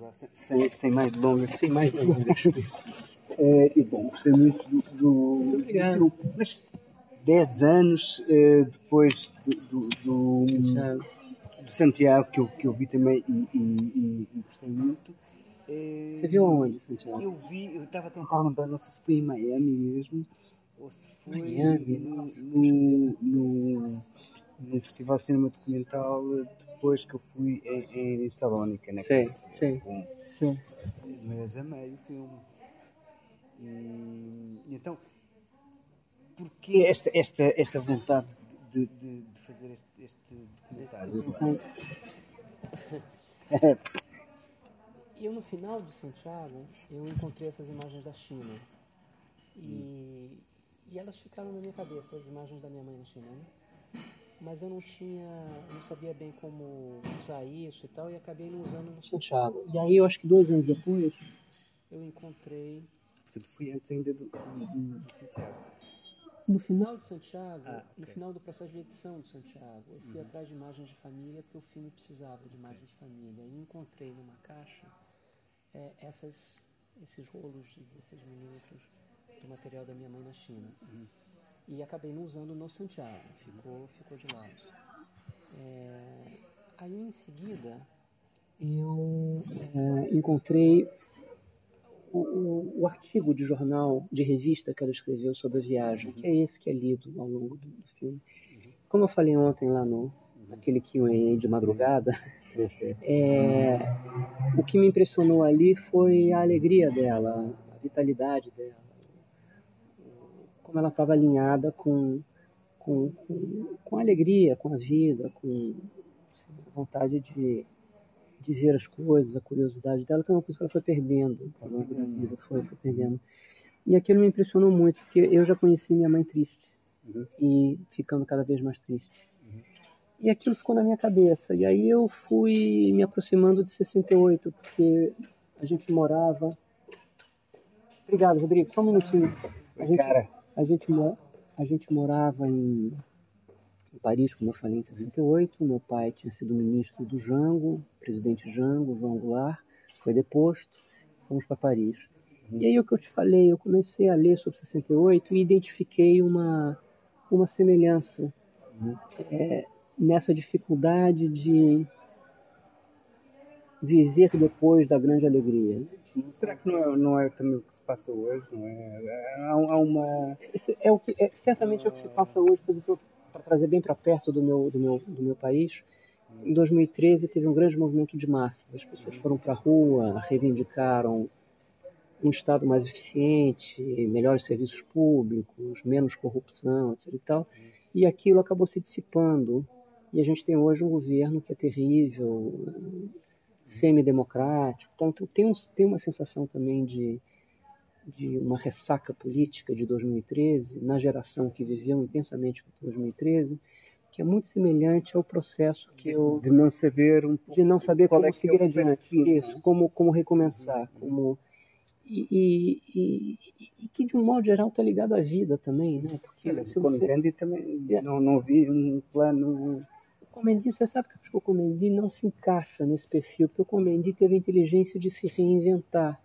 lá, sem, sem mais delongas, sem mais delongas. é, e bom, gostei muito do, do, do filme, mas 10 anos uh, depois do, do, do, Santiago, que eu, que eu vi também e, e, e gostei muito. Você viu aonde, Santiago? Eu vi, eu estava a tentar lembrar, não sei se foi em Miami mesmo, ou se foi Miami, no, no, no, no Festival de Cinema Documental depois que eu fui em, em Salónica, né? Que- sei. com- Sim. mas amei o filme. E, então, porquê esta, esta, esta vontade de, de, de fazer este, este documentário? Eu no final de Santiago, eu encontrei essas imagens da China. E, e elas ficaram na minha cabeça, as imagens da minha mãe na China. Né? Mas eu não tinha, não sabia bem como usar isso e tal, e acabei não usando no Santiago. E aí eu acho que dois anos depois, eu encontrei Portanto, fui antes ainda do, do, do Santiago. No final de Santiago, Ah, no ok. final do processo de edição de Santiago, eu fui atrás de imagens de família porque o filme precisava de imagens de família e encontrei numa caixa eh, essas, esses rolos de 16 milímetros do material da minha mãe na China e acabei não usando no Santiago, ficou, ficou de lado. Eh, aí em seguida eu eh, encontrei o, o, o artigo de jornal, de revista que ela escreveu sobre a viagem, que é esse que é lido ao longo do, do filme. Como eu falei ontem lá no naquele Q&A de madrugada, é, o que me impressionou ali foi a alegria dela, a vitalidade dela, como ela estava alinhada com, com, com, com a alegria, com a vida, com assim, a vontade de, de ver as coisas, a curiosidade dela, que é uma coisa que ela foi perdendo ao longo da vida, foi, foi perdendo. E aquilo me impressionou muito, porque eu já conheci minha mãe triste e ficando cada vez mais triste. E aquilo ficou na minha cabeça. E aí eu fui me aproximando de 68, porque a gente morava. Obrigado, Rodrigo. Só um minutinho. A gente, Cara. A gente, a gente morava em, em Paris, como eu falei, em 68. Meu pai tinha sido ministro do Jango, presidente Jango, João Goulart, foi deposto. Fomos para Paris. E aí o que eu te falei, eu comecei a ler sobre 68 e identifiquei uma, uma semelhança é, nessa dificuldade de viver depois da grande alegria. Será que não é, não é também o que se passa hoje? Não é? Há, há uma. Esse é o que, é, certamente é o que se passa hoje, por exemplo, para trazer bem para perto do meu, do, meu, do meu país. Em 2013 teve um grande movimento de massas. As pessoas foram para a rua, reivindicaram um Estado mais eficiente, melhores serviços públicos, menos corrupção, etc. E, tal. e aquilo acabou se dissipando. E a gente tem hoje um governo que é terrível, semidemocrático. Então, tem, um, tem uma sensação também de, de uma ressaca política de 2013, na geração que viveu intensamente 2013, que é muito semelhante ao processo que eu De não saber um pouco. de não saber como é é seguir adiante, perfil, isso, não é? como como recomeçar, como e, e, e- e que de um modo geral está ligado à vida também, né? Porque se você, também É. não, não vi um plano. Comendi, você sabe que o Comendi não se encaixa nesse perfil, porque o Comendi teve a inteligência de se reinventar,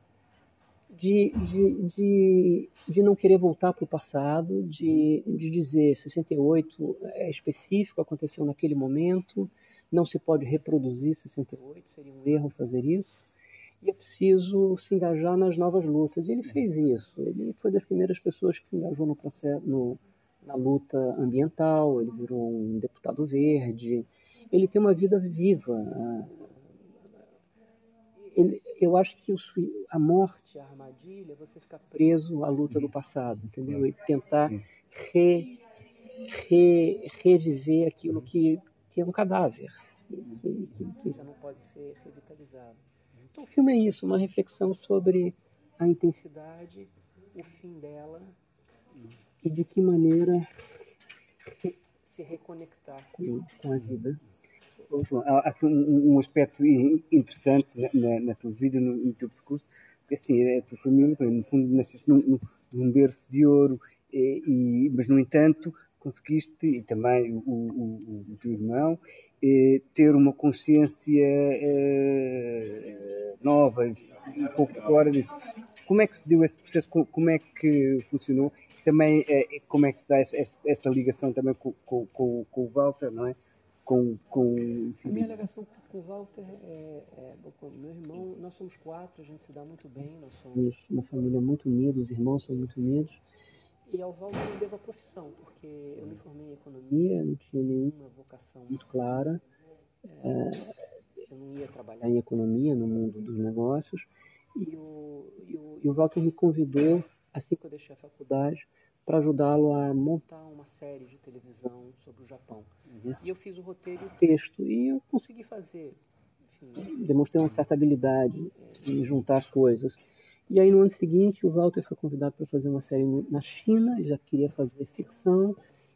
de, de, de, de não querer voltar para o passado, de, de dizer 68 é específico, aconteceu naquele momento, não se pode reproduzir 68, seria um erro fazer isso, e é preciso se engajar nas novas lutas. E ele fez isso, ele foi das primeiras pessoas que se engajou no processo, no, na luta ambiental, ele virou um deputado verde, ele tem uma vida viva. ah, ele- eu acho que o a morte, a armadilha, é você ficar preso à luta do passado, entendeu? E tentar re- re- reviver aquilo que, que é um cadáver, que- que já não pode ser revitalizado. Então o filme é isso, uma reflexão sobre a intensidade, o fim dela e de que maneira se reconectar com, com a vida. Há aqui um, um aspecto interessante na, na, tua vida, no, no teu percurso, porque assim, é a tua família, no fundo, nasceste num, num- berço de ouro, e, e- mas no entanto conseguiste, e também o, o, o- o teu irmão, eh, ter uma consciência eh, nova, um pouco fora disso. Como é que se deu esse processo? Como é que funcionou? Também é, como é que se dá esta, ligação também com, com, com, com, o Walter, não é? Com, com... A minha ligação com o Walter é, é, meu irmão, nós somos quatro, a gente se dá muito bem, nós somos uma família muito unida, os irmãos são muito unidos. E ao Walter eu devo a profissão, porque eu me formei em economia, não tinha nenhuma vocação muito clara. É, eu não ia trabalhar em economia no mundo dos negócios. E o, e o, e o Walter me convidou, assim que eu deixei a faculdade, para ajudá-lo a montar uma série de televisão sobre o Japão. Uhum. E eu fiz o roteiro e o texto, e eu consegui fazer. Enfim, demonstrei uma certa habilidade em juntar as coisas. E aí no ano seguinte o Walter foi convidado para fazer uma série na China, já queria fazer ficção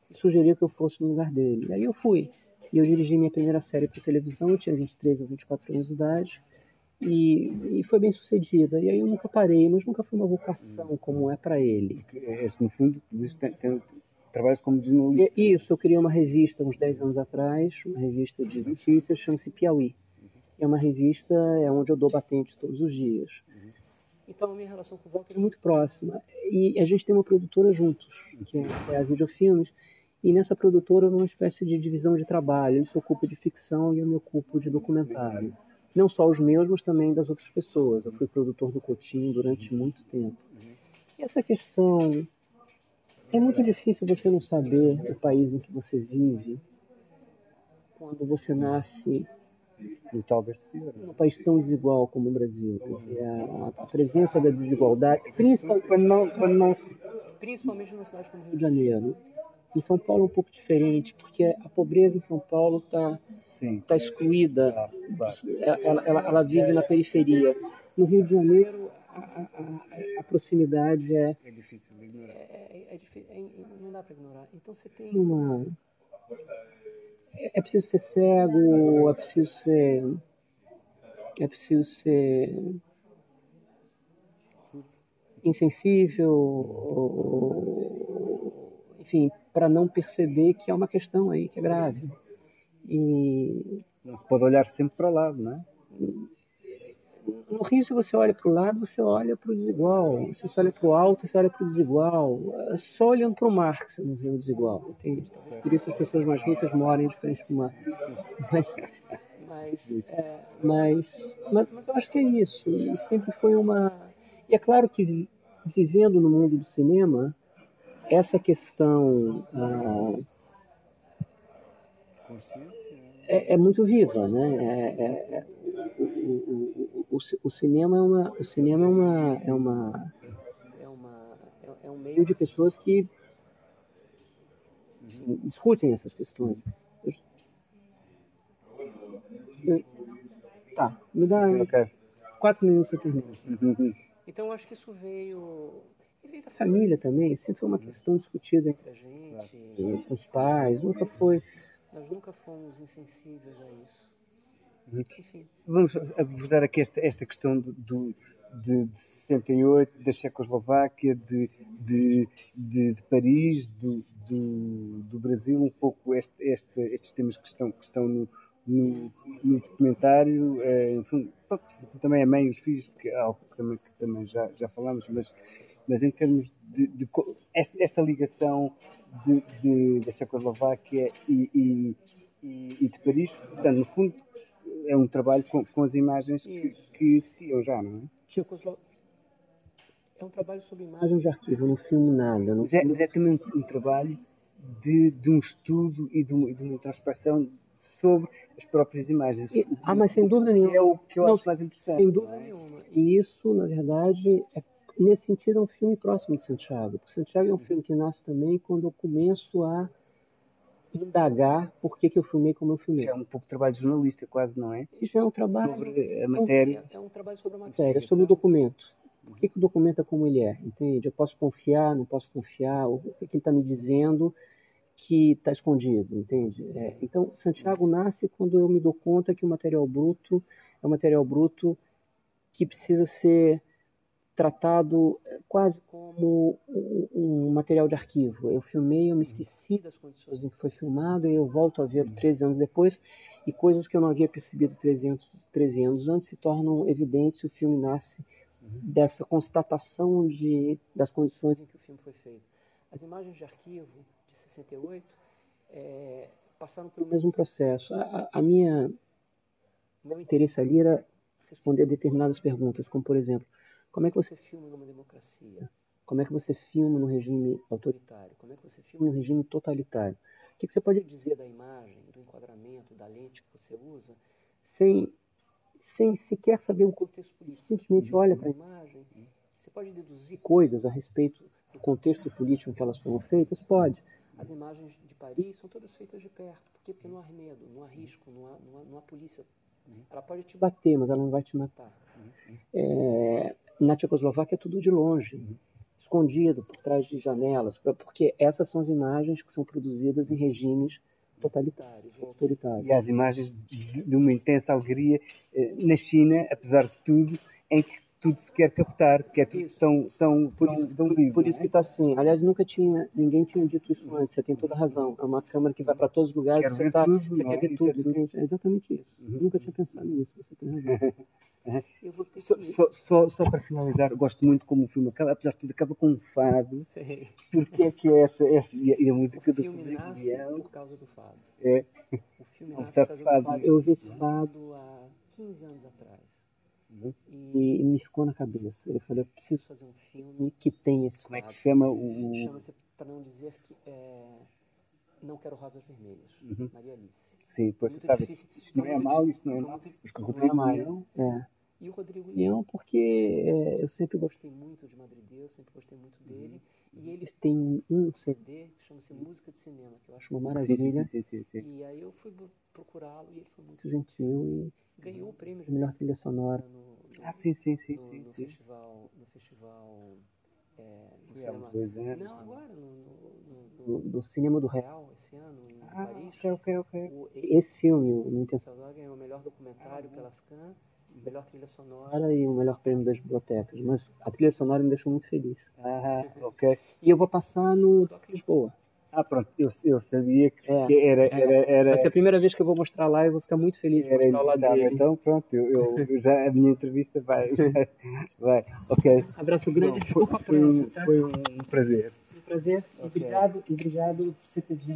e sugeriu que eu fosse no lugar dele. E aí eu fui. E eu dirigi minha primeira série para televisão, eu tinha 23 ou 24 anos de idade. E, e, foi bem sucedida. E aí eu nunca parei, mas nunca foi uma vocação como é para ele. É, no fundo, tem, tem, trabalhas como jornalista. Isso, eu criei uma revista uns 10 anos atrás, uma revista de notícias, chama-se Piauí. É uma revista é onde eu dou batente todos os dias. Então a minha relação com o Walter é muito próxima. E a gente tem uma produtora juntos, que é a Videofilmes. E nessa produtora, uma espécie de divisão de trabalho. Ele se ocupa de ficção e eu me ocupo de documentário. Não só os meus, mas também das outras pessoas. Eu fui produtor do Cotim durante muito tempo. E essa questão. É muito difícil você não saber o país em que você vive quando você nasce num país tão desigual como o Brasil. Quer dizer, a, a presença da desigualdade, principalmente, quando não, quando não, principalmente numa cidade como Rio de Janeiro, em São Paulo é um pouco diferente, porque a pobreza em São Paulo está tá excluída, ela, ela, ela, vive na periferia. No Rio de Janeiro, a, a, a proximidade é. É difícil de ignorar. É, é, é, não dá para ignorar. Então você tem uma. É, é preciso ser cego, é preciso ser. É preciso ser insensível, ou, enfim, para não perceber que há uma questão aí que é grave. E não se pode olhar sempre para o lado, não é? No Rio, se você olha para o lado, você olha para o desigual. Se você olha para o alto, você olha para o desigual. Só olhando para o mar que você não vê o desigual. Entende? Por isso as pessoas mais ricas moram de frente para o mar. Mas, mas, é, mas, mas, mas eu acho que é isso. E sempre foi uma. E é claro que vivendo no mundo do cinema, essa questão ah, é, é, muito viva, né? É, é, é o, o, o, o, cinema é uma, o cinema é uma, é uma, é uma, é um meio de pessoas que discutem essas questões. Eu, tá, me dá okay. quatro minutos eu termino. Uhum. Então eu acho que isso veio e veio da família também, sempre foi uma questão discutida entre a gente, com os pais, nunca foi, nós nunca fomos insensíveis a isso. Uhum. Enfim. Vamos abordar aqui esta, esta questão do, de, de 68, da Checoslováquia, de, de, de, de Paris, do, do, do, Brasil, um pouco este, este, estes temas que estão, que estão no, no, no documentário. É, enfim, pronto, também a mãe e os filhos, que é algo que também, que também já, já falamos, mas mas em termos de, de esta, esta, ligação de, de, da Checoslováquia e, e, e, de Paris, portanto, no fundo, é um trabalho com, com as imagens que, que, existiam já, não é? É um trabalho sobre imagens de arquivo, não filmo nada. Não mas, é, mas é também um, um trabalho de, de, um estudo e de, uma, de uma introspeção sobre as próprias imagens. E, ah, mas sem dúvida nenhuma. é o que eu não, acho mais interessante. Sem dúvida é? nenhuma. E isso, na verdade, é nesse sentido, é um filme próximo de Santiago. Porque Santiago é um filme que nasce também quando eu começo a indagar por que, que eu filmei como eu filmei. Já é um pouco trabalho jornalista, quase, não é? Isso é um trabalho... Sobre a matéria. É, é um trabalho sobre a matéria, sobre o documento. Por que, que o documento é como ele é, entende? Eu posso confiar, não posso confiar, o que, que ele está me dizendo que está escondido, entende? É, então, Santiago nasce quando eu me dou conta que o material bruto é um material bruto que precisa ser tratado quase como um, material de arquivo. Eu filmei, eu me esqueci das condições em que foi filmado, e eu volto a ver 13 anos depois, e coisas que eu não havia percebido 13 anos, 13 anos antes se tornam evidentes o filme nasce dessa constatação de, das condições em que o filme foi feito. As imagens de arquivo de 68 é, passaram pelo mesmo processo. A, a minha meu interesse ali era responder a determinadas perguntas, como por exemplo, como é que você filma numa democracia? Como é que você filma no regime autoritário? Como é que você filma no regime totalitário? O que você pode dizer da imagem, do enquadramento, da lente que você usa, sem, sem sequer saber o contexto político? Simplesmente olha para a imagem, você pode deduzir coisas a respeito do contexto político em que elas foram feitas? Pode. As imagens de Paris são todas feitas de perto. Por quê? Porque não há medo, não há risco, não há, não há, não há polícia. Ela pode te bater, mas ela não vai te matar. É, na Tchecoslováquia é tudo de longe, escondido por trás de janelas, porque essas são as imagens que são produzidas em regimes totalitários ou autoritários. E as imagens de uma intensa alegria eh, na China, apesar de tudo, em que tudo se quer captar, que é tudo isso. tão, tão, por isso, tão vivo. Por isso é? que está assim. Aliás, nunca tinha, ninguém tinha dito isso antes. Você tem toda a razão. É uma câmera que vai para todos os lugares. Quero você, tá, tudo, você quer ver tudo. É, tudo. é exatamente isso. Uhum. Nunca tinha pensado nisso. Você tem razão. Só, só, só, só, para finalizar, gosto muito como o filme acaba, apesar de tudo, acaba com um fado. Sim. Porque é que é essa, essa e, a, música o do filme Rodrigo nasce Leão. por causa do fado. É. O filme é um nasce por causa fado. do fado. Eu ouvi esse fado há 15 anos atrás. Uhum. E, e, me ficou na cabeça. Eu falei, eu preciso fazer um filme que tenha esse Como fado. é que se chama o... Chama-se, para não dizer que é... Não Quero Rosas Vermelhas, uhum. Maria Alice. Sim, pois está Isto não é mal, isto não é mal. Isto que o Rodrigo Leão... É. E o Rodrigo Leão, porque é, eu sempre gostei muito de Madrideus, sempre gostei muito dele. Uhum. E eles têm um CD que chama-se Música de Cinema, que eu acho uma maravilha. Sim, sim, sim, e aí eu fui procurá-lo e ele foi muito gentil e ganhou o prêmio de melhor trilha sonora no, no ah, sim, sim, sim, no, sim, no sim. festival, no festival é, no cinema. Dois anos. Não, agora no, no, cinema do Real esse ano em ah, Paris. Ok, ok, ok. O, esse filme, o Intenção ganhou o melhor documentário ah, pelas Cannes melhor trilha sonora e o melhor prêmio das bibliotecas. Mas a trilha sonora me deixou muito feliz. Ah, ok. E eu vou passar no Doc Lisboa. Ah, pronto, eu, eu sabia que, é, que era, é. era, era. Vai ser a primeira vez que eu vou mostrar lá e vou ficar muito feliz de era mostrar lá dele. Então, pronto, eu, eu, já, a minha entrevista vai. vai, ok. Abraço grande, desculpa foi, por um, foi um prazer. Um prazer, okay. obrigado, obrigado por você ter vindo.